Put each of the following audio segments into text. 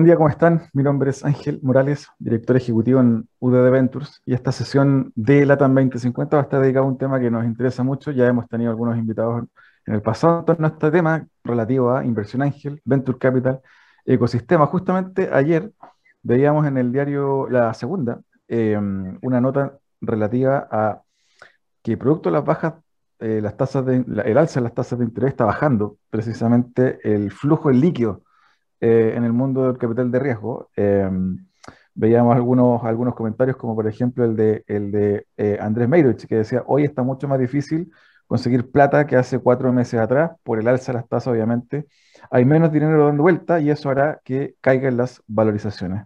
Buen día, ¿cómo están? Mi nombre es Ángel Morales, director ejecutivo en UDD Ventures, y esta sesión de LATAM 2050 va a estar dedicada a un tema que nos interesa mucho. Ya hemos tenido algunos invitados en el pasado en este tema relativo a inversión ángel, venture capital, ecosistema. Justamente ayer veíamos en el diario La Segunda em, una nota relativa a que producto de las bajas, eh, las tasas de, el alza de las tasas de interés está bajando precisamente el flujo líquido eh, en el mundo del capital de riesgo. Em, veíamos algunos, algunos comentarios, como por ejemplo el de, el de eh, Andrés Meirovich, que decía, hoy está mucho más difícil conseguir plata que hace cuatro meses atrás, por el alza de las tasas, obviamente. Hay menos dinero dando vuelta y eso hará que caigan las valorizaciones.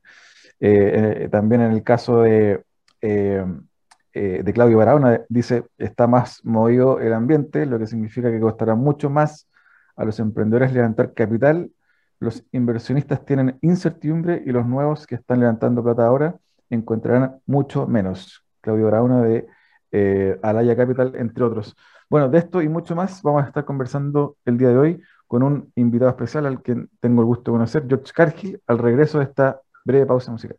Eh, también en el caso de, de Claudio Barahona, dice, está más movido el ambiente, lo que significa que costará mucho más a los emprendedores levantar capital los inversionistas tienen incertidumbre y los nuevos que están levantando plata ahora encontrarán mucho menos. Claudio Brauna de eh, Alaya Capital, entre otros. Bueno, de esto y mucho más vamos a estar conversando el día de hoy con un invitado especial al que tengo el gusto de conocer, George Cargill, al regreso de esta breve pausa musical.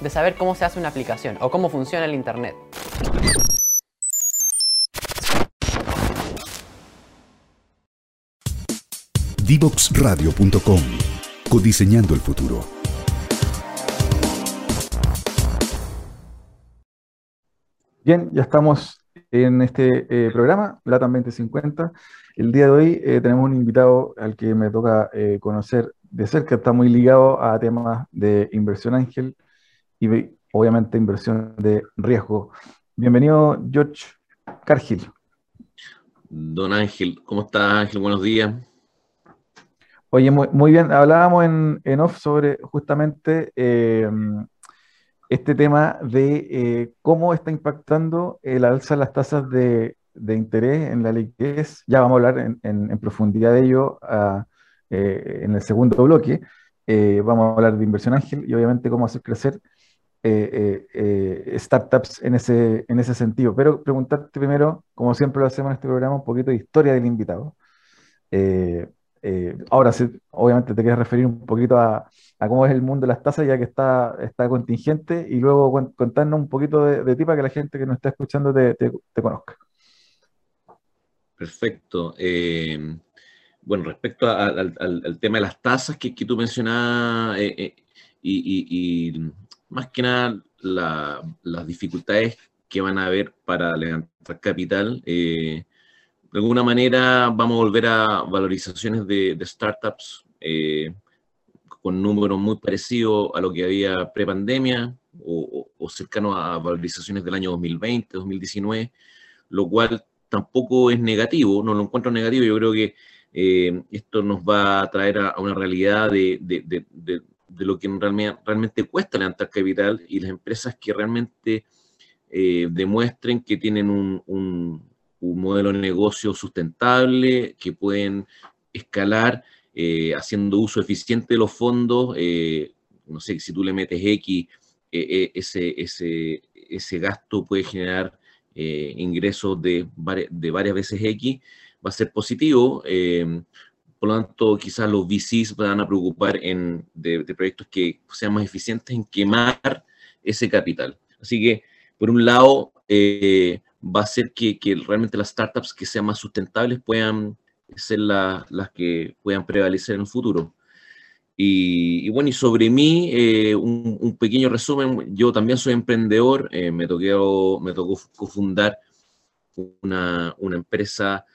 de saber cómo se hace una aplicación o cómo funciona el Internet. Divoxradio.com Codiseñando el futuro. Bien, ya estamos en este eh, programa, LATAM 2050. El día de hoy eh, tenemos un invitado al que me toca eh, conocer de cerca, está muy ligado a temas de inversión ángel, y obviamente inversión de riesgo. Bienvenido, George Cargill. Don Ángel, ¿cómo está Ángel? Buenos días. Oye, muy, bien, hablábamos en, off sobre justamente eh, este tema de eh, cómo está impactando el alza de las tasas de, interés en la liquidez. Ya vamos a hablar en, profundidad de ello ah, eh, en el segundo bloque. vamos a hablar de inversión ángel y obviamente cómo hacer crecer eh, eh, eh, startups en ese, en ese sentido. Pero preguntarte primero, como siempre lo hacemos en este programa, un poquito de historia del invitado. ahora, sí, obviamente te quieres referir un poquito a, cómo es el mundo de las tasas, ya que está, está contingente, y luego contarnos un poquito de, ti para que la gente que nos está escuchando te, conozca. Perfecto. bueno, respecto al, tema de las tasas que, tú mencionabas, y, más que nada las dificultades que van a haber para levantar capital. Eh, de alguna manera vamos a volver a valorizaciones de, startups eh, con números muy parecidos a lo que había pre-pandemia o, cercano a valorizaciones del año 2020, 2019, lo cual tampoco es negativo, no lo encuentro negativo, yo creo que eh, esto nos va a traer a, una realidad de lo que realmente, realmente cuesta levantar capital y las empresas que realmente eh, demuestren que tienen un, un, modelo de negocio sustentable, que pueden escalar eh, haciendo uso eficiente de los fondos. Eh, no sé, si tú le metes X, ese, ese, ese gasto puede generar ingresos de, de varias veces X, va a ser positivo. Por lo tanto, quizás los VCs van a preocupar en, de, proyectos que sean más eficientes en quemar ese capital. Así que, por un lado, eh, va a hacer que, que realmente las startups que sean más sustentables puedan ser las que puedan prevalecer en el futuro. Y, bueno, y sobre mí, eh, un, pequeño resumen, yo también soy emprendedor, eh, me, tocó, me tocó cofundar una, una empresa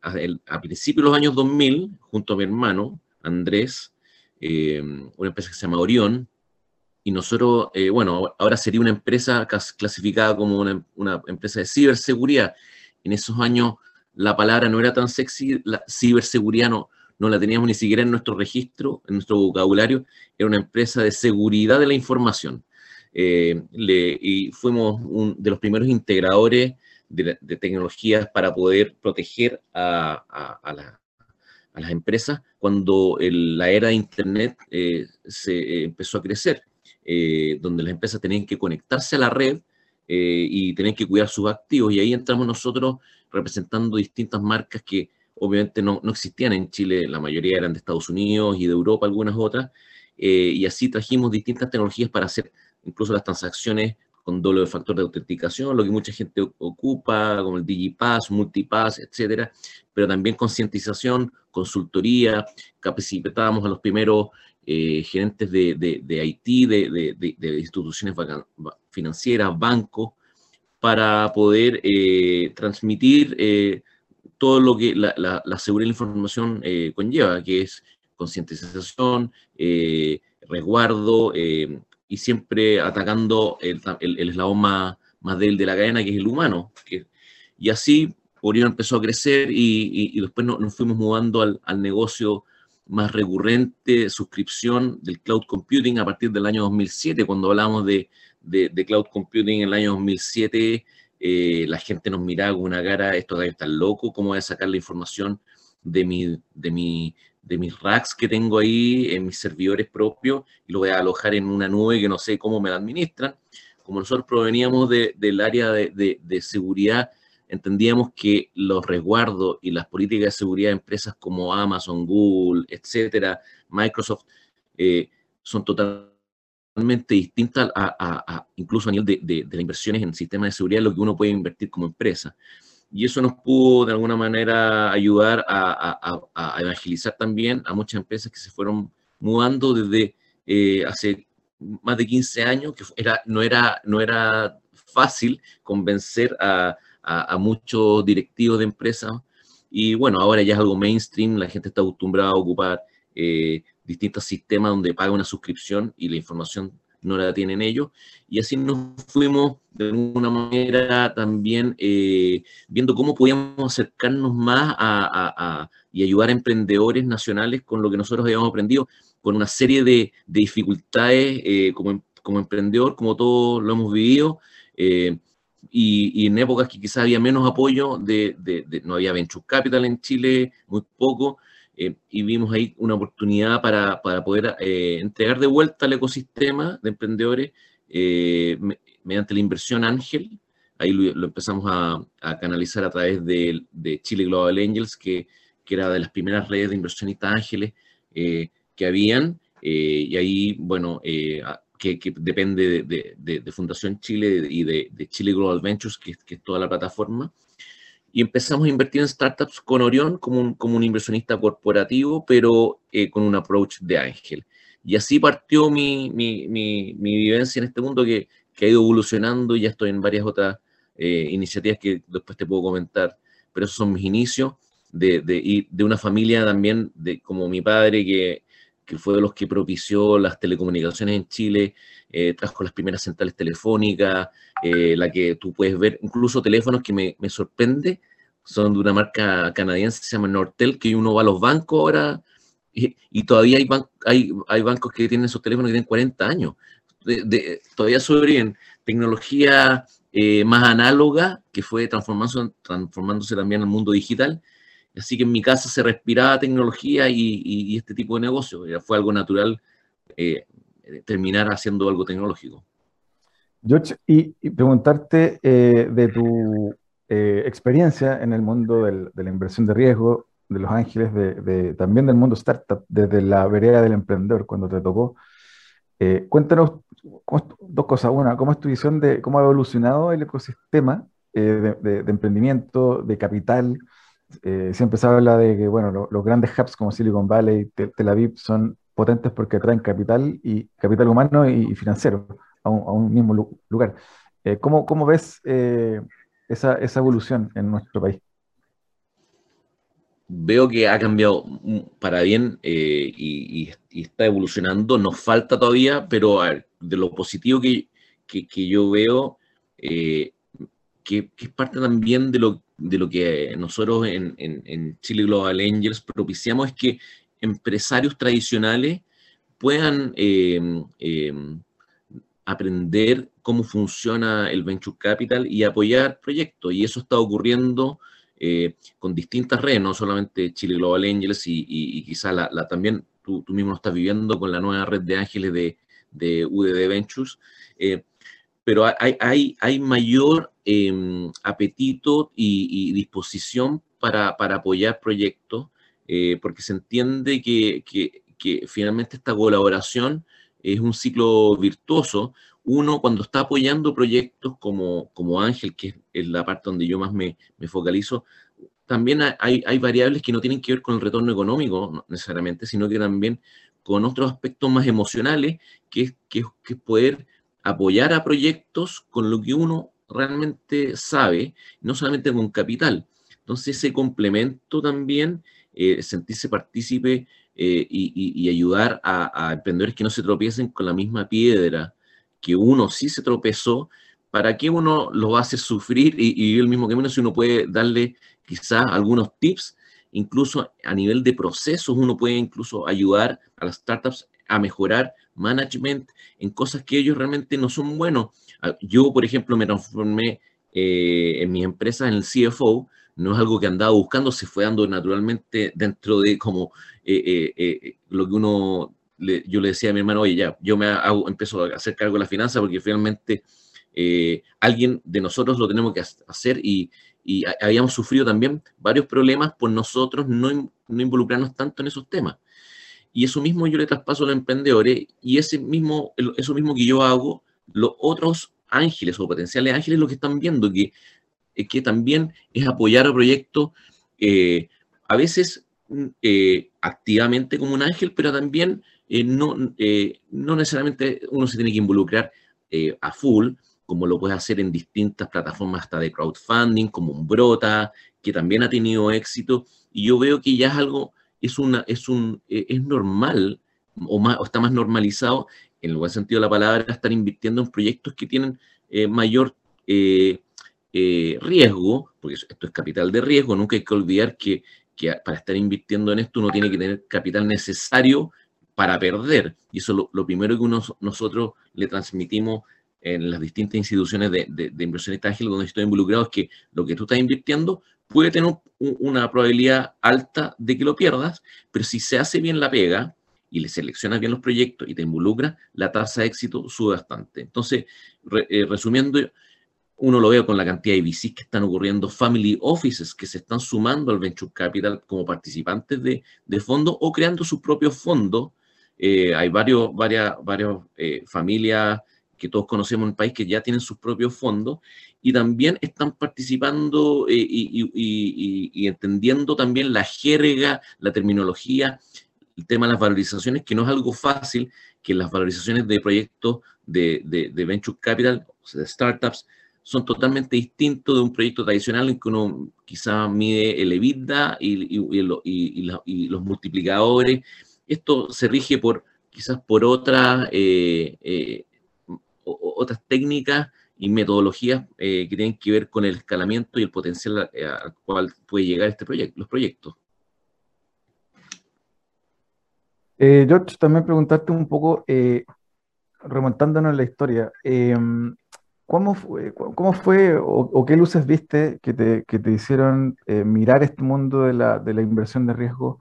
a, principios de los años 2000, junto a mi hermano, Andrés, eh, una empresa que se llama Orión, y nosotros, bueno, ahora sería una empresa clasificada como una, una empresa de ciberseguridad. En esos años la palabra no era tan sexy, la ciberseguridad no, no la teníamos ni siquiera en nuestro registro, en nuestro vocabulario, era una empresa de seguridad de la información. Eh, y fuimos uno de los primeros integradores de, tecnologías para poder proteger a, las empresas cuando la era de Internet eh, se eh, empezó a crecer, donde las empresas tenían que conectarse a la red y tenían que cuidar sus activos. Y ahí entramos nosotros representando distintas marcas que obviamente no, existían en Chile, la mayoría eran de Estados Unidos y de Europa, algunas otras, eh, y así trajimos distintas tecnologías para hacer incluso las transacciones con doble factor de autenticación, lo que mucha gente ocupa, como el Digipass, Multipass, etcétera, pero también concientización, consultoría, capacitábamos a los primeros eh, gerentes de, de, Haití, de, de, instituciones financieras, bancos, para poder eh, transmitir todo lo que la, la, seguridad de la información eh, conlleva, que es concientización, eh, resguardo y siempre atacando el, el, eslabón más, más, débil de la cadena, que es el humano. y así Orión empezó a crecer y, y, después nos, fuimos mudando al, al, negocio más recurrente, suscripción del cloud computing a partir del año 2007, cuando hablamos de, de, cloud computing en el año 2007 eh, la gente nos miraba con una cara, esto de está loco, ¿cómo voy a sacar la información de, mi, de, mi, de mis racks que tengo ahí en mis servidores propios y lo voy a alojar en una nube que no sé cómo me la administran? Como nosotros proveníamos del área de, de, seguridad, entendíamos que los resguardos y las políticas de seguridad de empresas como Amazon, Google, etcétera, Microsoft, eh, son totalmente totalmente distinta a, incluso a nivel de, de, las inversiones en sistemas de seguridad, lo que uno puede invertir como empresa. Y eso nos pudo de alguna manera ayudar a, evangelizar también a muchas empresas que se fueron mudando desde eh, hace más de 15 años, que era, no, era, no era fácil convencer a, muchos directivos de empresas. Y bueno, ahora ya es algo mainstream, la gente está acostumbrada a ocupar eh, distintos sistemas donde paga una suscripción y la información no la tienen ellos. Y así nos fuimos de alguna manera también eh, viendo cómo podíamos acercarnos más a, y ayudar a emprendedores nacionales con lo que nosotros habíamos aprendido, con una serie de, dificultades eh, como, como, emprendedor, como todos lo hemos vivido. Eh, y, en épocas que quizás había menos apoyo, de, no había venture capital en Chile, muy poco, eh, y vimos ahí una oportunidad para, para poder eh, entregar de vuelta al ecosistema de emprendedores eh, mediante la inversión Ángel. Ahí lo, empezamos a, a, canalizar a través de, de, Chile Global Angels, que, que, era de las primeras redes de inversionistas ángeles que habían. y ahí, bueno, que, que, depende de, de, Fundación Chile y de, Chile Global Ventures, que, que es toda la plataforma y empezamos a invertir en startups con Orión como un, como un inversionista corporativo, pero eh, con un approach de ángel. Y así partió mi, mi, mi, mi vivencia en este mundo que, que, ha ido evolucionando y ya estoy en varias otras eh, iniciativas que después te puedo comentar, pero esos son mis inicios de, de, de una familia también de, como mi padre que, que fue de los que propició las telecomunicaciones en Chile, eh, trajo las primeras centrales telefónicas, eh, la que tú puedes ver, incluso teléfonos que me, sorprende, son de una marca canadiense, se llama Nortel, que uno va a los bancos ahora y, todavía hay, bancos que tienen esos teléfonos que tienen 40 años. De, todavía sobreviven tecnología eh, más análoga que fue transformándose, transformándose también al mundo digital. Así que en mi casa se respiraba tecnología y, este tipo de negocio. Fue algo natural eh, terminar haciendo algo tecnológico. George, y, preguntarte eh, de tu eh, experiencia en el mundo de la inversión de riesgo, de Los Ángeles, de, también del mundo startup, desde la vereda del emprendedor, cuando te tocó. Cuéntanos dos cosas. Una, ¿cómo es tu visión de cómo ha evolucionado el ecosistema de, emprendimiento, de capital. Siempre se habla de que, bueno, los grandes hubs como Silicon Valley, Tel, Aviv son potentes porque traen capital y capital humano y, financiero a un, mismo lugar. ¿cómo, ¿cómo, ves esa, esa evolución en nuestro país? veo que ha cambiado para bien eh, y, está evolucionando. Nos falta todavía, pero de lo positivo que, yo veo, eh, que, es parte también de lo, de lo que nosotros en, Chile Global Angels propiciamos, es que empresarios tradicionales puedan em, em, aprender cómo funciona el venture capital y apoyar proyectos. Y eso está ocurriendo eh, con distintas redes, no solamente Chile Global Angels y, y, quizá la, también tú, mismo lo estás viviendo con la nueva red de ángeles de, de UDD Ventures, eh, pero hay, hay, mayor em, apetito y, disposición para, apoyar proyectos, eh, porque se entiende que, que finalmente esta colaboración es un ciclo virtuoso, uno cuando está apoyando proyectos como, como Ángel, que es la parte donde yo más me, focalizo, también hay, hay, variables que no tienen que ver con el retorno económico necesariamente, sino que también con otros aspectos más emocionales, que es, que, que poder apoyar a proyectos con lo que uno realmente sabe, no solamente con capital. Entonces ese complemento también, eh, sentirse partícipe eh, y, ayudar a, emprendedores que no se tropiecen con la misma piedra, que uno sí se tropezó, ¿para qué uno lo hace sufrir y, y el mismo camino si uno puede darle quizás algunos tips? Incluso a nivel de procesos, uno puede incluso ayudar a las startups a mejorar management en cosas que ellos realmente no son buenos. Ah, yo, por ejemplo, me transformé eh, en mi empresa en el CFO, no es algo que andaba buscando, se fue dando naturalmente dentro de como eh, eh, lo que uno yo le decía a mi hermano, oye, ya, yo me hago, empiezo a hacer cargo de la finanza porque finalmente eh, alguien de nosotros lo tenemos que hacer y, habíamos sufrido también varios problemas por nosotros no, no, involucrarnos tanto en esos temas. Y eso mismo yo le traspaso a los emprendedores y ese mismo, eso mismo que yo hago, los otros ángeles o potenciales ángeles lo que están viendo, que, que también es apoyar a proyectos, eh, a veces mm, eh, activamente como un ángel, pero también eh, no, no necesariamente uno se tiene que involucrar a full, como lo puede hacer en distintas plataformas hasta de crowdfunding, como un Brota, que también ha tenido éxito. Y yo veo que ya es algo, es, una, es, un, es normal o, más, o está más normalizado, en el buen sentido de la palabra, estar invirtiendo en proyectos que tienen mayor riesgo, porque esto es capital de riesgo, nunca hay que olvidar que, para estar invirtiendo en esto uno tiene que tener capital necesario para perder. Y eso es lo, primero que nosotros le transmitimos en las distintas instituciones de, de, inversionistas ágiles donde estoy involucrado, es que lo que tú estás invirtiendo puede tener una probabilidad alta de que lo pierdas, pero si se hace bien la pega y le seleccionas bien los proyectos y te involucra, la tasa de éxito sube bastante. Entonces, eh, resumiendo, uno lo ve con la cantidad de VCs que están ocurriendo, family offices que se están sumando al venture capital como participantes de, fondos o creando sus propios fondos eh, hay varios, varias, varias eh, familias que todos conocemos en el país que ya tienen sus propios fondos y también están participando eh, y, entendiendo también la jerga, la terminología, el tema de las valorizaciones, que no es algo fácil, que las valorizaciones de proyectos de, de, venture capital, de startups, son totalmente distintos de un proyecto tradicional en que uno quizá mide el EBITDA y, y los multiplicadores. Esto se rige por quizás por otras, eh, eh, otras técnicas y metodologías eh, que tienen que ver con el escalamiento y el potencial al cual puede llegar este proyecto, los proyectos. George, también preguntarte un poco, remontándonos en la historia, ¿cómo fue, cómo fue o, qué luces viste que te, que te hicieron mirar este mundo de la, de la inversión de riesgo?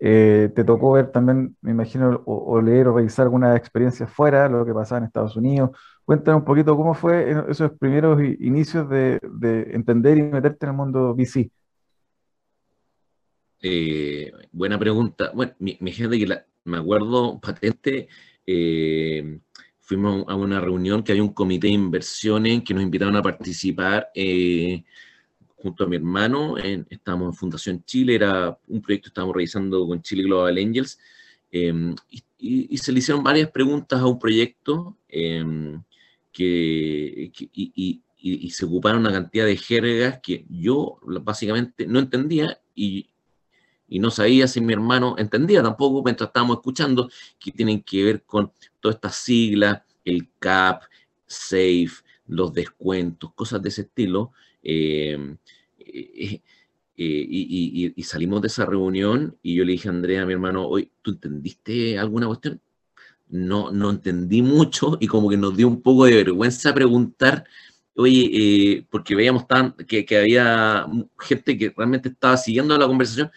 Eh, te tocó ver también, me imagino, o, leer o revisar alguna experiencia fuera, lo que pasaba en Estados Unidos. Cuéntanos un poquito cómo fue esos primeros inicios de, entender y meterte en el mundo VC. Eh, buena pregunta. Bueno, mi, gente que me acuerdo patente, eh, fuimos a una reunión que había un comité de inversiones que nos invitaron a participar eh, junto a mi hermano. En, estábamos en Fundación Chile, era un proyecto que estábamos realizando con Chile Global Angels. Em, y, se le hicieron varias preguntas a un proyecto em, que, y, y, se ocuparon una cantidad de jergas que yo básicamente no entendía y no sabía si mi hermano entendía tampoco mientras estábamos escuchando que tienen que ver con todas estas siglas, el CAP, SAFE, los descuentos, cosas de ese estilo. Em, eh, eh, y, salimos de esa reunión y yo le dije a Andrea, mi hermano, hoy, ¿tú entendiste alguna cuestión? No, no entendí mucho y como que nos dio un poco de vergüenza preguntar oye, eh, porque veíamos tan, que, había gente que realmente estaba siguiendo la conversación.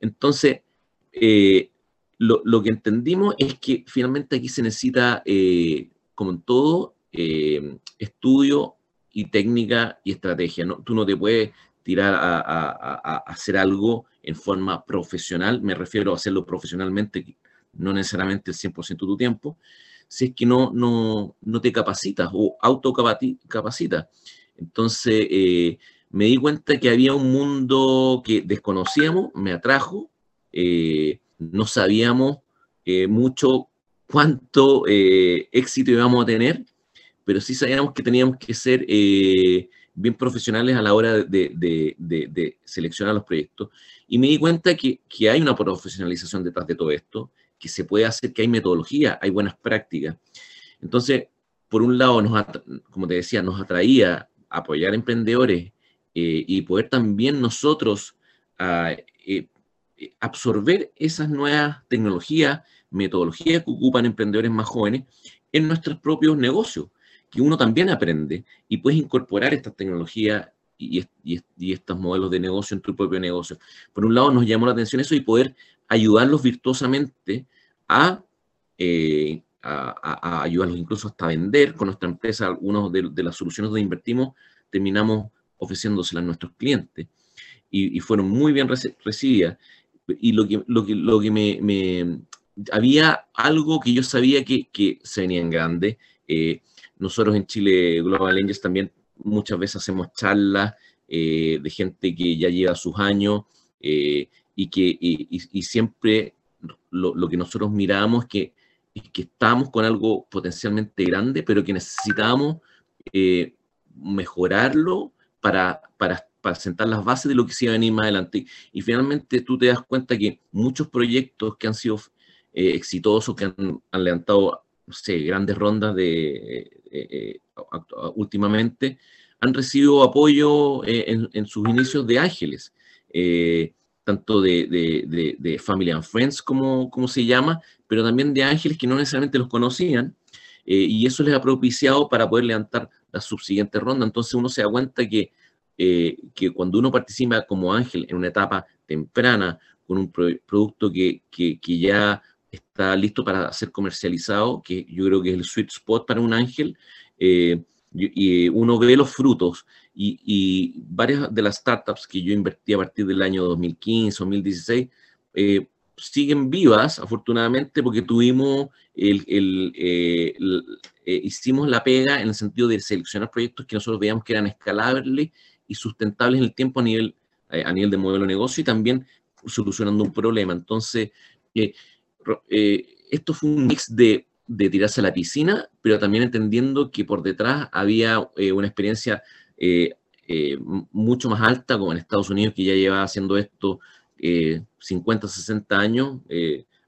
Entonces, eh, lo, que entendimos es que finalmente aquí se necesita, como en todo, estudio y técnica y estrategia. ¿no? Tú no te puedes tirar a, a, hacer algo en forma profesional, me refiero a hacerlo profesionalmente, no necesariamente el 100% de tu tiempo, si es que no, no, no te capacitas o autocapacitas. Entonces, eh, me di cuenta que había un mundo que desconocíamos, me atrajo, eh, no sabíamos eh, mucho cuánto éxito íbamos a tener, pero sí sabíamos que teníamos que ser bien profesionales a la hora de, seleccionar los proyectos. Y me di cuenta que, que hay una profesionalización detrás de todo esto, que se puede hacer, que hay metodología, hay buenas prácticas. Entonces, por un lado, nos, como te decía, nos atraía apoyar emprendedores eh, y poder también nosotros ah, eh, absorber esas nuevas tecnologías, metodologías que ocupan emprendedores más jóvenes en nuestros propios negocios, que uno también aprende y puedes incorporar estas tecnologías y, y, estos modelos de negocio en tu propio negocio. Por un lado, nos llamó la atención eso y poder ayudarlos virtuosamente eh, a, ayudarlos incluso hasta vender con nuestra empresa. Algunos de, las soluciones donde invertimos terminamos ofreciéndoselas a nuestros clientes y, fueron muy bien recibidas. Y lo que, lo que, lo que me, Había algo que yo sabía que, que se venía en grande. Eh, nosotros en Chile Global Angels también muchas veces hacemos charlas eh, de gente que ya lleva sus años y que y, siempre lo, que nosotros miramos es que, que estamos con algo potencialmente grande, pero que necesitamos eh, mejorarlo para, para, para, sentar las bases de lo que se va a venir más adelante. Y finalmente tú te das cuenta que muchos proyectos que han sido eh, exitosos, que han, levantado no sé, grandes rondas de, eh, últimamente, han recibido apoyo en, en, sus inicios de ángeles tanto de, Family and Friends, como, como, se llama, pero también de ángeles que no necesariamente los conocían, eh, y eso les ha propiciado para poder levantar la subsiguiente ronda. Entonces uno se da cuenta que, eh, que cuando uno participa como ángel en una etapa temprana, con un producto que, que, ya está listo para ser comercializado, que yo creo que es el sweet spot para un ángel, eh, y uno ve los frutos y, varias de las startups que yo invertí a partir del año 2015, 2016, eh, siguen vivas, afortunadamente, porque tuvimos el, eh, eh, hicimos la pega en el sentido de seleccionar proyectos que nosotros veíamos que eran escalables y sustentables en el tiempo a nivel, a nivel de modelo de negocio y también solucionando un problema. Entonces, esto fue un mix de tirarse a la piscina, pero también entendiendo que por detrás había eh, una experiencia eh, eh, mucho más alta, como en Estados Unidos, que ya lleva haciendo esto 50, 60 años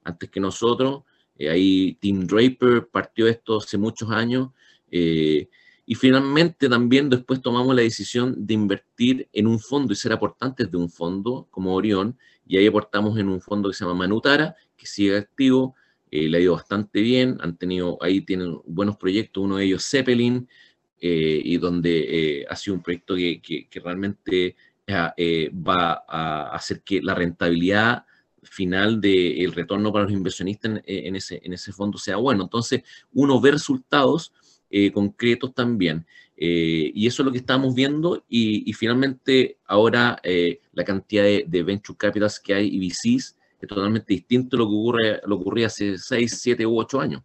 antes que nosotros. ahí Tim Draper partió esto hace muchos años. Y finalmente también después tomamos la decisión de invertir en un fondo y ser aportantes de un fondo como Orión. Y ahí aportamos en un fondo que se llama Manutara, que sigue activo eh, le ha ido bastante bien, han tenido, ahí tienen buenos proyectos, uno de ellos Zeppelin, eh, y donde eh, ha sido un proyecto que, que, realmente va a hacer que la rentabilidad final del retorno para los inversionistas en, ese, en ese fondo sea bueno. Entonces, uno ve resultados concretos también. y eso es lo que estamos viendo y, finalmente ahora la cantidad de, venture capitals que hay y VCs es totalmente distinto a lo que, ocurre, lo ocurría hace 6, 7 u 8 años.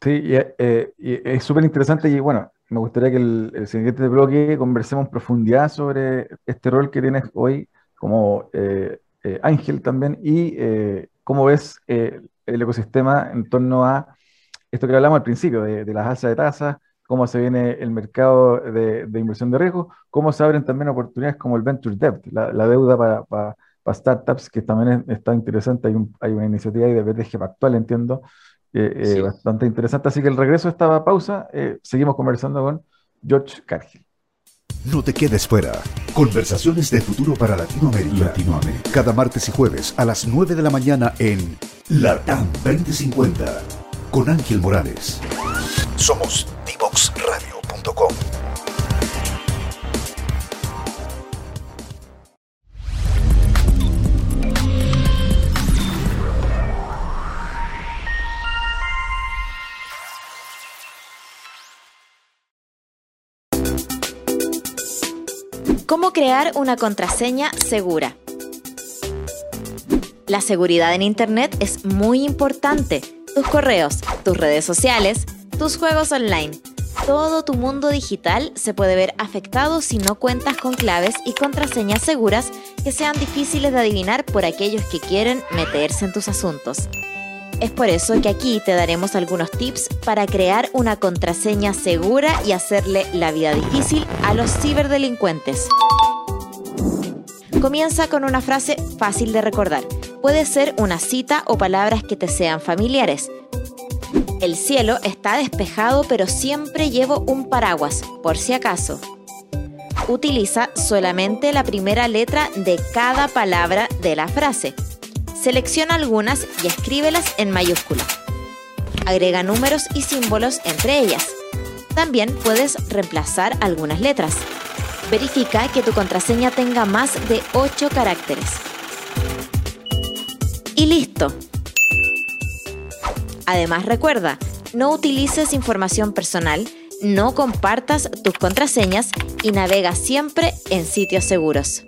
Sí, eh, es súper interesante y bueno, me gustaría que el, el, siguiente bloque conversemos en profundidad sobre este rol que tienes hoy como eh, eh, Ángel también y cómo ves el ecosistema en torno a esto que hablamos al principio, de, las alzas de tasas, cómo se viene el mercado de, inversión de riesgo, cómo se abren también oportunidades como el Venture Debt, la, deuda para, para, startups, que también está interesante. Hay, hay una iniciativa ahí de BTG actual, entiendo, eh, bastante interesante. Así que el regreso de esta pausa, eh, seguimos conversando con George Cargill. No te quedes fuera. Conversaciones de futuro para Latinoamérica. Latinoamérica. Cada martes y jueves a las 9 de la mañana en LATAM 2050 con Ángel Morales. Somos divoxradio.com. ¿Cómo crear una contraseña segura? La seguridad en Internet es muy importante. Tus correos, tus redes sociales, tus juegos online. Todo tu mundo digital se puede ver afectado si no cuentas con claves y contraseñas seguras que sean difíciles de adivinar por aquellos que quieren meterse en tus asuntos. Es por eso que aquí te daremos algunos tips para crear una contraseña segura y hacerle la vida difícil a los ciberdelincuentes. Comienza con una frase fácil de recordar. Puede ser una cita o palabras que te sean familiares. El cielo está despejado pero siempre llevo un paraguas, por si acaso. Utiliza solamente la primera letra de cada palabra de la frase. Selecciona algunas y escríbelas en mayúscula. Agrega números y símbolos entre ellas. También puedes reemplazar algunas letras. Verifica que tu contraseña tenga más de 8 caracteres. Y listo. Además recuerda, no utilices información personal, no compartas tus contraseñas y navega siempre en sitios seguros.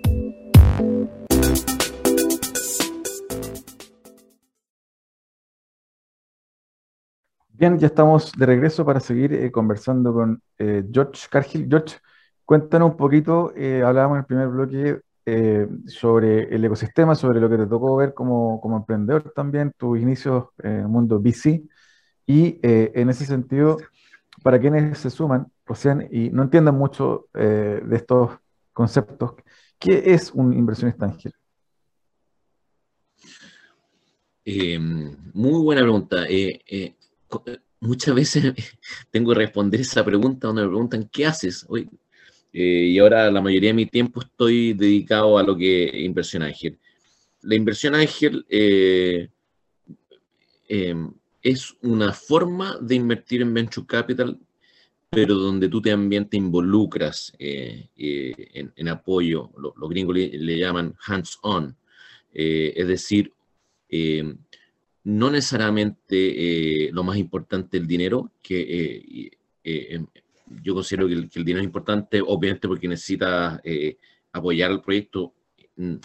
Bien, ya estamos de regreso para seguir eh, conversando con eh, George Cargill. George, cuéntanos un poquito, eh, hablábamos en el primer bloque sobre el ecosistema, sobre lo que te tocó ver como, como emprendedor también, tus inicios en el mundo VC, y en ese sentido, para quienes se suman recién y no entiendan mucho de estos conceptos, ¿qué es un inversionista ángel? muy buena pregunta muchas veces tengo que responder esa pregunta donde me preguntan, ¿qué haces hoy? Eh, y ahora la mayoría de mi tiempo estoy dedicado a lo que es inversión ángel. La inversión ángel eh, em, es una forma de invertir en venture capital, pero donde tú también te involucras eh, en, apoyo, los gringos le, le llaman hands-on, es decir, em, no necesariamente lo más importante el dinero, que em, yo considero que el, dinero es importante, obviamente porque necesita apoyar el proyecto. Mm,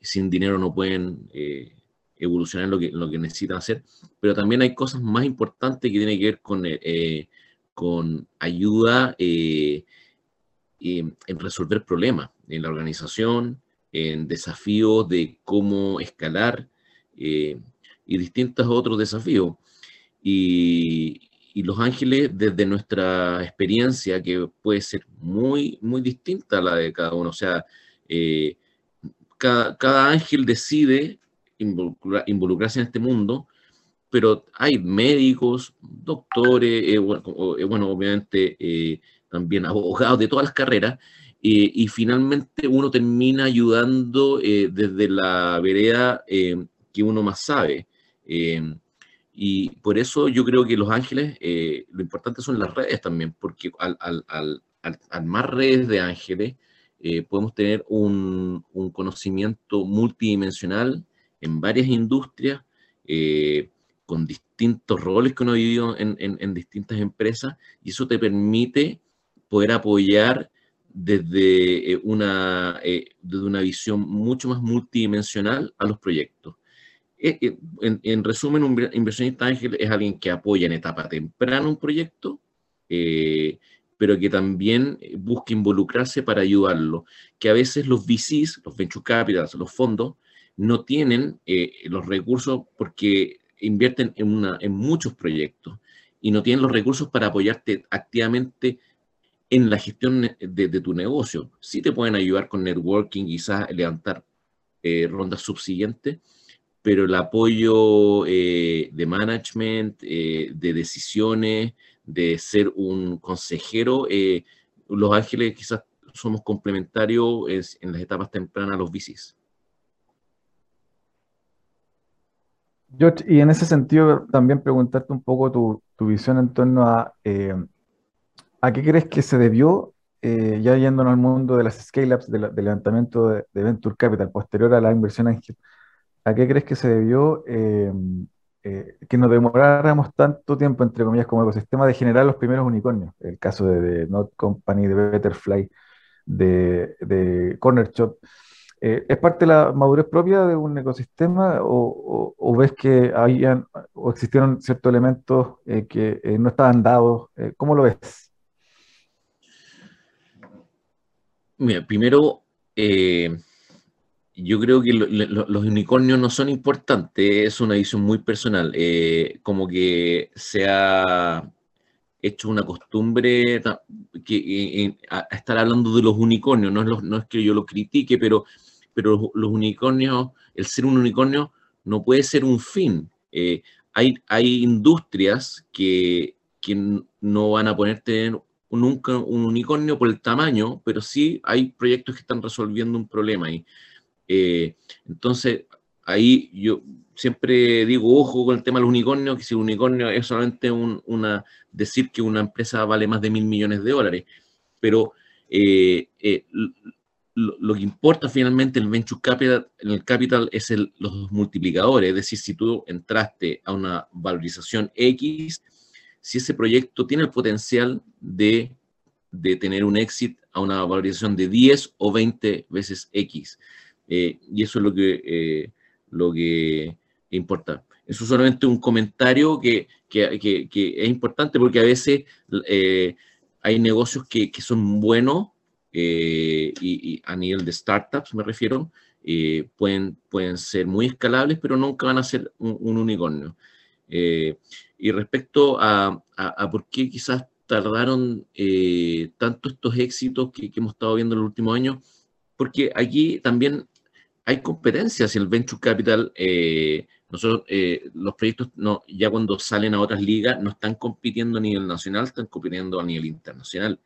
sin dinero no pueden evolucionar lo que, lo que necesitan hacer, pero también hay cosas más importantes que tienen que ver con, con ayuda em, en resolver problemas en la organización, en desafíos de cómo escalar y distintos otros desafíos. Y, Los Ángeles, desde nuestra experiencia, que puede ser muy, muy distinta a la de cada uno, o sea, eh, cada, ángel decide involucrarse en este mundo, pero hay médicos, doctores, eh, eh, bueno, obviamente también abogados de todas las carreras, y finalmente uno termina ayudando desde la vereda que uno más sabe. Eh, y por eso yo creo que Los Ángeles, eh, lo importante son las redes también, porque al, al, al, al más redes de ángeles, eh, podemos tener un, conocimiento multidimensional en varias industrias, con distintos roles que uno ha vivido en, en, distintas empresas, y eso te permite poder apoyar desde una, desde una visión mucho más multidimensional a los proyectos. En, resumen, un inversionista ángel es alguien que apoya en etapa temprana un proyecto, pero que también busca involucrarse para ayudarlo. Que a veces los VCs, los venture capitals, los fondos, no tienen los recursos porque invierten en, muchos proyectos y no tienen los recursos para apoyarte activamente en la gestión de, tu negocio. Sí te pueden ayudar con networking, quizás levantar eh, rondas subsiguientes, pero el apoyo eh, de management, eh, de decisiones, de ser un consejero, los ángeles quizás somos complementarios en las etapas tempranas a los VCs. George, y en ese sentido también preguntarte un poco tu, visión en torno a eh, a qué crees que se debió, eh, ya yéndonos al mundo de las scale-ups, del levantamiento de, Venture Capital, posterior a la inversión ángel, ¿a qué crees que se debió eh, que nos demoráramos tanto tiempo, entre comillas, como ecosistema de generar los primeros unicornios? El caso de, Not Company, de Betterfly, de, de Corner Shop. Eh, ¿Es parte de la madurez propia de un ecosistema o, ves que habían o existieron ciertos elementos eh, que eh, no estaban dados? ¿Cómo lo ves? Mira, primero, yo creo que los unicornios no son importantes, es una visión muy personal, como que se ha hecho una costumbre que, a, estar hablando de los unicornios, no es, no es que yo lo critique, pero pero los, unicornios, el ser un unicornio no puede ser un fin. Eh, hay, hay industrias que, no van a ponerte nunca un unicornio por el tamaño, pero sí hay proyectos que están resolviendo un problema ahí. Eh, entonces, ahí yo siempre digo, ojo con el tema del unicornio, que si el unicornio es solamente una, decir que una empresa vale más de mil millones de dólares, pero eh, lo, que importa finalmente el venture capital, en el capital es los multiplicadores, es decir, si tú entraste a una valorización X, si ese proyecto tiene el potencial de, tener un éxito a una valorización de 10 o 20 veces X. Eh, y eso es lo que, eh, lo que importa. Eso es solamente un comentario que, es importante porque a veces eh, hay negocios que, que son buenos y, a nivel de startups me refiero, pueden, pueden ser muy escalables, pero nunca van a ser un, unicornio. Y respecto a, a, por qué quizás tardaron tanto estos éxitos que, hemos estado viendo en los últimos años, porque aquí también hay competencias en el venture capital. nosotros, los proyectos ya cuando salen a otras ligas no están compitiendo a nivel nacional, están compitiendo a nivel internacional.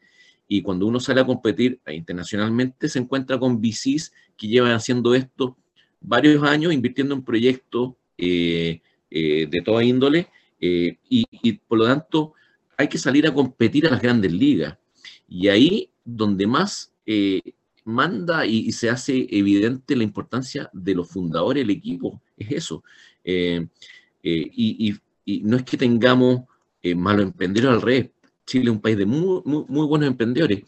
Y cuando uno sale a competir internacionalmente, se encuentra con VCs que llevan haciendo esto varios años, invirtiendo en proyectos eh, eh, de toda índole, eh, y, por lo tanto hay que salir a competir a las grandes ligas. Y ahí donde más manda y, se hace evidente la importancia de los fundadores del equipo, es eso. Y, no es que tengamos malos emprendedores al revés, Chile es un país de muy, muy, buenos emprendedores,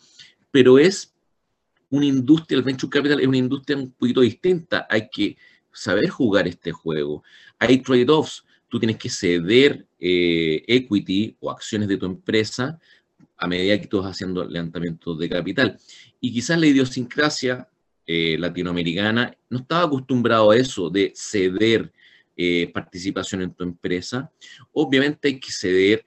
pero es una industria, el venture capital es una industria un poquito distinta. Hay que saber jugar este juego. Hay trade-offs. Tú tienes que ceder eh, equity o acciones de tu empresa a medida que tú vas haciendo levantamientos de capital. Y quizás la idiosincrasia eh, latinoamericana no estaba acostumbrado a eso, de ceder eh, participación en tu empresa. Obviamente hay que ceder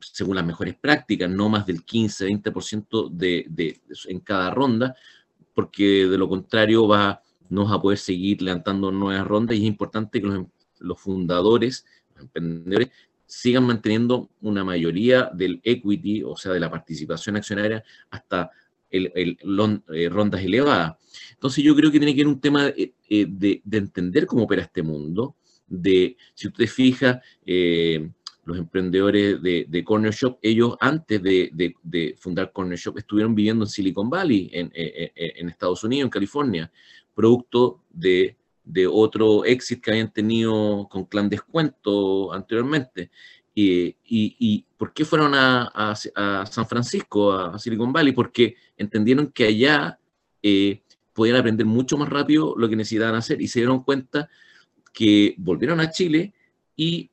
según las mejores prácticas, no más del 15-20% de, en cada ronda, porque de lo contrario va, no vas a poder seguir levantando nuevas rondas y es importante que los, los fundadores, los emprendedores, sigan manteniendo una mayoría del equity, o sea, de la participación accionaria, hasta el, eh, rondas elevadas. Entonces yo creo que tiene que ser un tema de, eh, de, de, entender cómo opera este mundo, de, si usted fija, eh, los emprendedores de, Corner Shop, ellos antes de, fundar Corner Shop estuvieron viviendo en Silicon Valley, en, Estados Unidos, en California, producto de, otro éxito que habían tenido con Clan Descuento anteriormente. Y, por qué fueron a, San Francisco, a, Silicon Valley? Porque entendieron que allá eh, podían aprender mucho más rápido lo que necesitaban hacer y se dieron cuenta que volvieron a Chile y,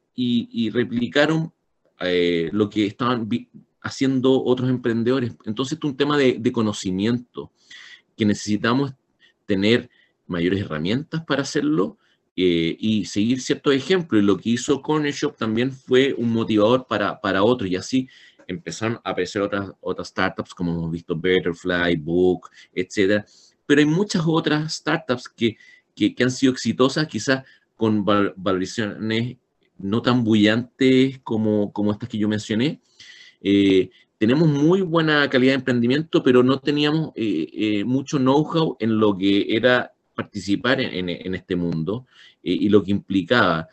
replicaron eh, lo que estaban haciendo otros emprendedores. Entonces, es un tema de, conocimiento, que necesitamos tener mayores herramientas para hacerlo eh, y seguir ciertos ejemplos. Y lo que hizo Corner Shop también fue un motivador para, para otros y así empezaron a aparecer otras, otras startups como hemos visto Betterfly, Book, etc. Pero hay muchas otras startups que, que, han sido exitosas, quizás con valorizaciones no tan bullantes como, como estas que yo mencioné. Eh, tenemos muy buena calidad de emprendimiento, pero no teníamos eh, eh, mucho know-how en lo que era participar en, este mundo y lo que implicaba.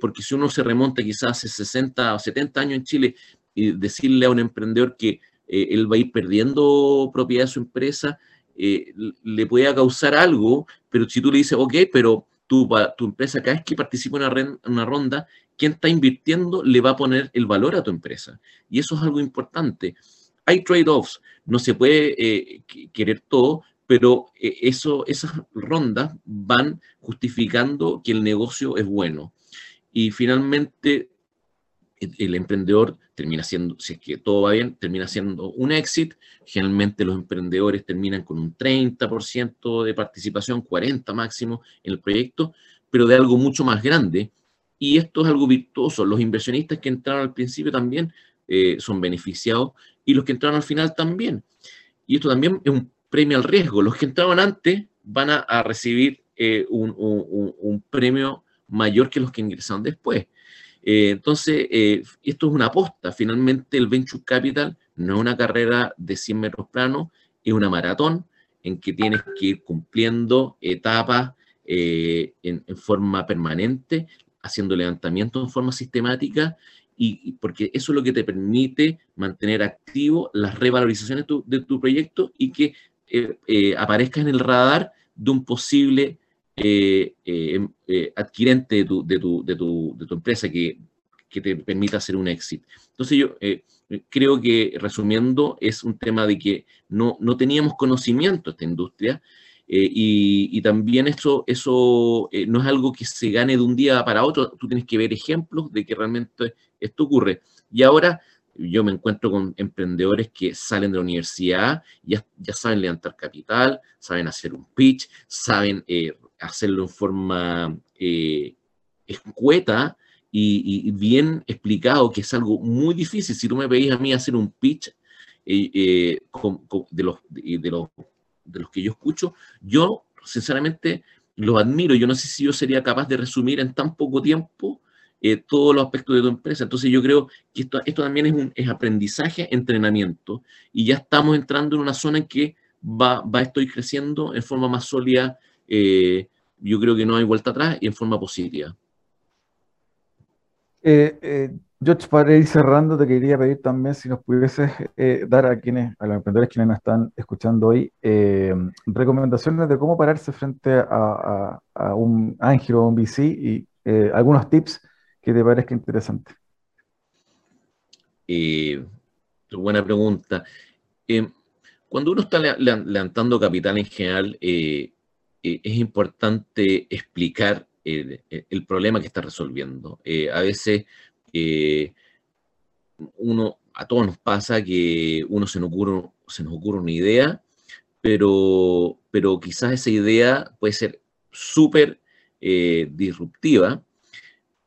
porque si uno se remonta quizás hace 60 o 70 años en Chile, y decirle a un emprendedor que eh, él va a ir perdiendo propiedad de su empresa, eh, le puede causar algo, pero si tú le dices, ok, pero tu, tu empresa cada vez que participa en una, ronda, quien está invirtiendo le va a poner el valor a tu empresa. Y eso es algo importante. Hay trade-offs, no se puede eh, querer todo, pero eso, esas rondas van justificando que el negocio es bueno. Y finalmente el emprendedor termina siendo, si es que todo va bien, termina siendo un exit. Generalmente los emprendedores terminan con un 30% de participación, 40% máximo en el proyecto, pero de algo mucho más grande. Y esto es algo virtuoso. Los inversionistas que entraron al principio también eh, son beneficiados y los que entraron al final también. Y esto también es un premio al riesgo. Los que entraron antes van a, recibir eh, un, premio mayor que los que ingresaron después. Eh, entonces, eh, esto es una aposta. Finalmente, el Venture Capital no es una carrera de 100 metros planos, es una maratón en que tienes que ir cumpliendo etapas en, forma permanente, haciendo levantamiento en forma sistemática, y, porque eso es lo que te permite mantener activo las revalorizaciones de tu, proyecto y que aparezca en el radar de un posible eh, eh, em, eh, adquirente de tu, de, tu, de, tu, de tu, empresa que, te permita hacer un éxito. Entonces yo creo que, resumiendo, es un tema de que no, no teníamos conocimiento de esta industria y, y, también eso, eso no es algo que se gane de un día para otro, tú tienes que ver ejemplos de que realmente esto ocurre. Y ahora yo me encuentro con emprendedores que salen de la universidad, ya, ya saben levantar capital, saben hacer un pitch, saben eh, hacerlo en forma eh, escueta y, bien explicado, que es algo muy difícil. Si tú me pedís a mí hacer un pitch eh, eh, de, los, de, los, de los que yo escucho, yo sinceramente los admiro. Yo no sé si yo sería capaz de resumir en tan poco tiempo todos los aspectos de tu empresa. Entonces yo creo que esto, esto también es, un, es aprendizaje, entrenamiento, y ya estamos entrando en una zona en que va, va esto ir creciendo en forma más sólida eh, yo creo que no hay vuelta atrás y en forma positiva. Eh, eh, George, para ir cerrando, te quería pedir también si nos pudieses dar a quienes, a los emprendedores quienes nos están escuchando hoy, recomendaciones de cómo pararse frente a, un ángel o un VC y algunos tips que te parezca interesante. buena pregunta. cuando uno está levantando capital en general, eh, es importante explicar el, problema que está resolviendo. Eh, a veces eh, uno, a todos nos pasa que uno se nos ocurre, se nos ocurre una idea, pero, pero quizás esa idea puede ser súper disruptiva,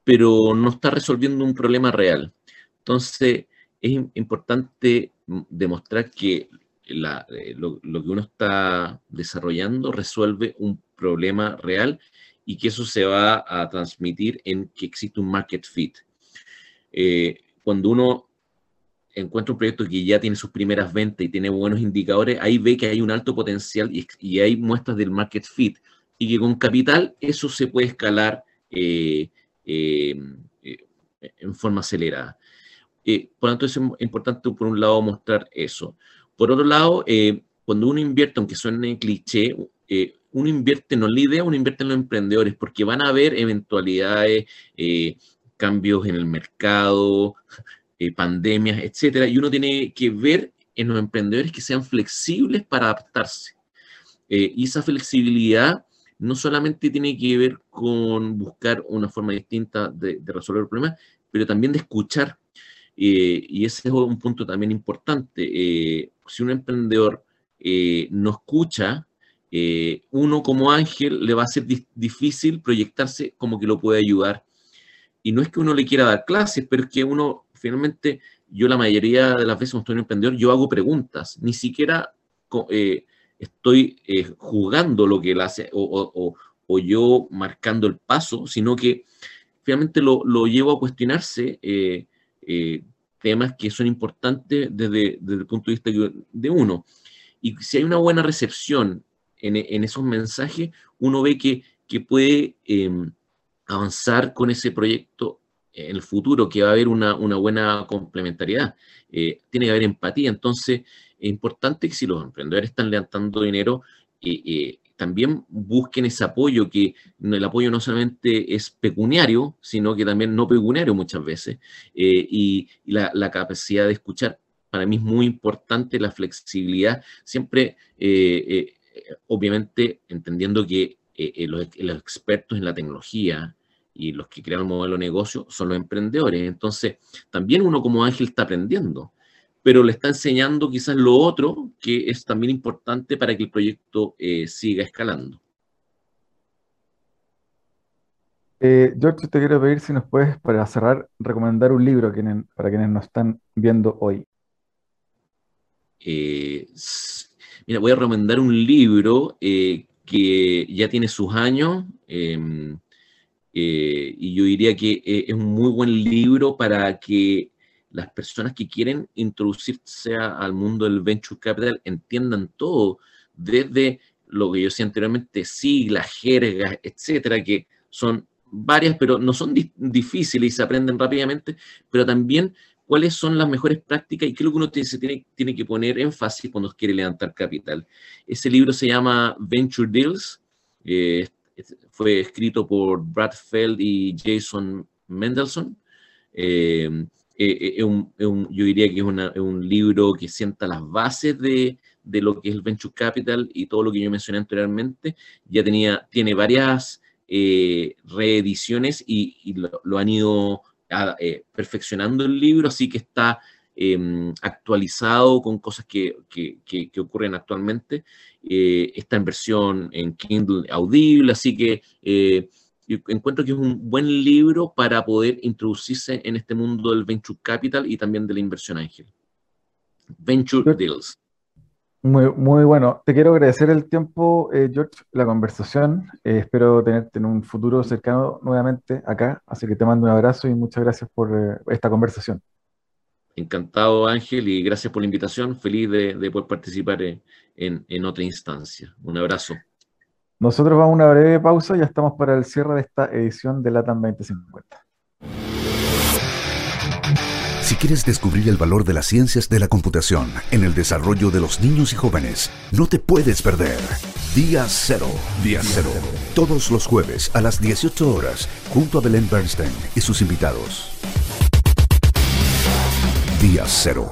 pero no está resolviendo un problema real. Entonces, es importante demostrar que eh, lo, que uno está desarrollando resuelve un problema real y que eso se va a transmitir en que existe un market fit. Eh, cuando uno encuentra un proyecto que ya tiene sus primeras ventas y tiene buenos indicadores, ahí ve que hay un alto potencial y, hay muestras del market fit y que con capital eso se puede escalar eh, en forma acelerada. por lo tanto, es importante, por un lado, mostrar eso. Por otro lado, eh, cuando uno invierte, aunque suene cliché, eh, uno invierte no en la idea, uno invierte en los emprendedores, porque van a haber eventualidades, eh, cambios en el mercado, pandemias, etcétera, y uno tiene que ver en los emprendedores que sean flexibles para adaptarse. y esa flexibilidad no solamente tiene que ver con buscar una forma distinta de, resolver el problema, pero también de escuchar. y ese es un punto también importante. si un emprendedor no escucha, uno como ángel le va a ser difícil proyectarse como que lo puede ayudar. Y no es que uno le quiera dar clases, pero es que uno finalmente yo la mayoría de las veces cuando estoy en emprendedor, yo hago preguntas, ni siquiera eh, estoy eh, jugando lo que él hace o, yo marcando el paso, sino que finalmente lo, llevo a cuestionarse eh, temas que son importantes desde, el punto de vista de uno. Y si hay una buena recepción en, esos mensajes, uno ve que, que puede em, avanzar con ese proyecto en el futuro, que va a haber una, buena complementariedad. Eh, tiene que haber empatía. Entonces, es importante que si los emprendedores están levantando dinero, eh, eh, también busquen ese apoyo, que el apoyo no solamente es pecuniario, sino que también no pecuniario muchas veces, y, la, capacidad de escuchar. Para mí es muy importante la flexibilidad, siempre, obviamente, entendiendo que los, los expertos en la tecnología, y los que crean el modelo de negocio son los emprendedores. Entonces, también uno como ángel está aprendiendo, pero le está enseñando quizás lo otro que es también importante para que el proyecto eh, siga escalando. Eh, George, te quiero pedir si nos puedes, para cerrar, recomendar un libro para quienes nos están viendo hoy. Eh, mira, voy a recomendar un libro eh, que ya tiene sus años. Em, y yo diría que es un muy buen libro para que las personas que quieren introducirse al mundo del venture capital entiendan todo, desde lo que yo decía anteriormente, siglas, jergas, etcétera, que son varias, pero no son difíciles y se aprenden rápidamente, pero también cuáles son las mejores prácticas y qué es lo que uno tiene, tiene que poner énfasis cuando quiere levantar capital. Ese libro se llama Venture Deals. Eh, fue escrito por Brad Feld y Jason Mendelssohn. Eh, eh, eh, yo diría que es, un libro que sienta las bases de, lo que es el Venture Capital y todo lo que yo mencioné anteriormente. Ya tenía, tiene varias reediciones y, lo, han ido perfeccionando el libro, así que está Em, actualizado con cosas que, ocurren actualmente. Eh, está en versión en Kindle audible, así que eh, encuentro que es un buen libro para poder introducirse en este mundo del venture capital y también de la inversión ángel. Venture Deals. Muy, muy bueno. Te quiero agradecer el tiempo, eh, George, la conversación. espero tenerte en un futuro cercano nuevamente acá. Así que te mando un abrazo y muchas gracias por esta conversación. Encantado, Ángel, y gracias por la invitación. Feliz de, poder participar en, otra instancia. Un abrazo. Nosotros vamos a una breve pausa, ya estamos para el cierre de esta edición de LATAM 2050. Si quieres descubrir el valor de las ciencias de la computación en el desarrollo de los niños y jóvenes, no te puedes perder. Día Cero. Día Cero. Todos los jueves a las 18 horas, junto a Belén Bernstein y sus invitados. Día Cero.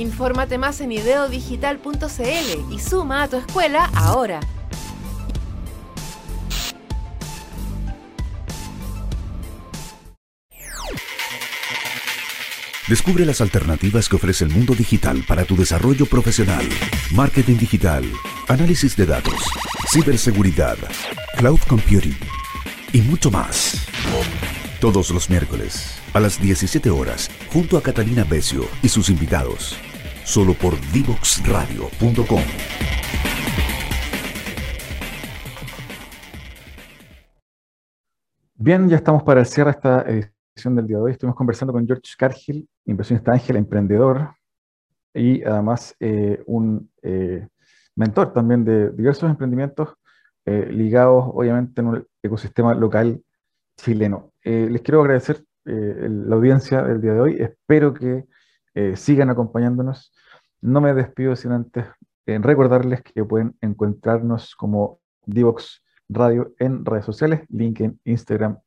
Infórmate más en ideodigital.cl y suma a tu escuela ahora. Descubre las alternativas que ofrece el mundo digital para tu desarrollo profesional. Marketing digital, análisis de datos, ciberseguridad, cloud computing y mucho más. Todos los miércoles a las 17 horas junto a Catalina Becio y sus invitados. Solo por divoxradio.com. Bien, ya estamos para el cierre de esta edición del día de hoy. Estuvimos conversando con George Cargill, inversionista ángel, emprendedor y además eh, un eh, mentor también de diversos emprendimientos eh, ligados obviamente en un ecosistema local chileno. les quiero agradecer la audiencia del día de hoy. Espero que sigan acompañándonos. No me despido sin antes recordarles que pueden encontrarnos como Divox Radio en redes sociales, LinkedIn, Instagram,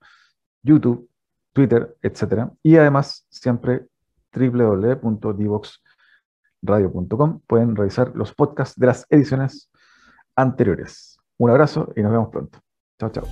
YouTube, Twitter, etc. Y además, siempre www.divoxradio.com pueden revisar los podcasts de las ediciones anteriores. Un abrazo y nos vemos pronto. Chao, chao.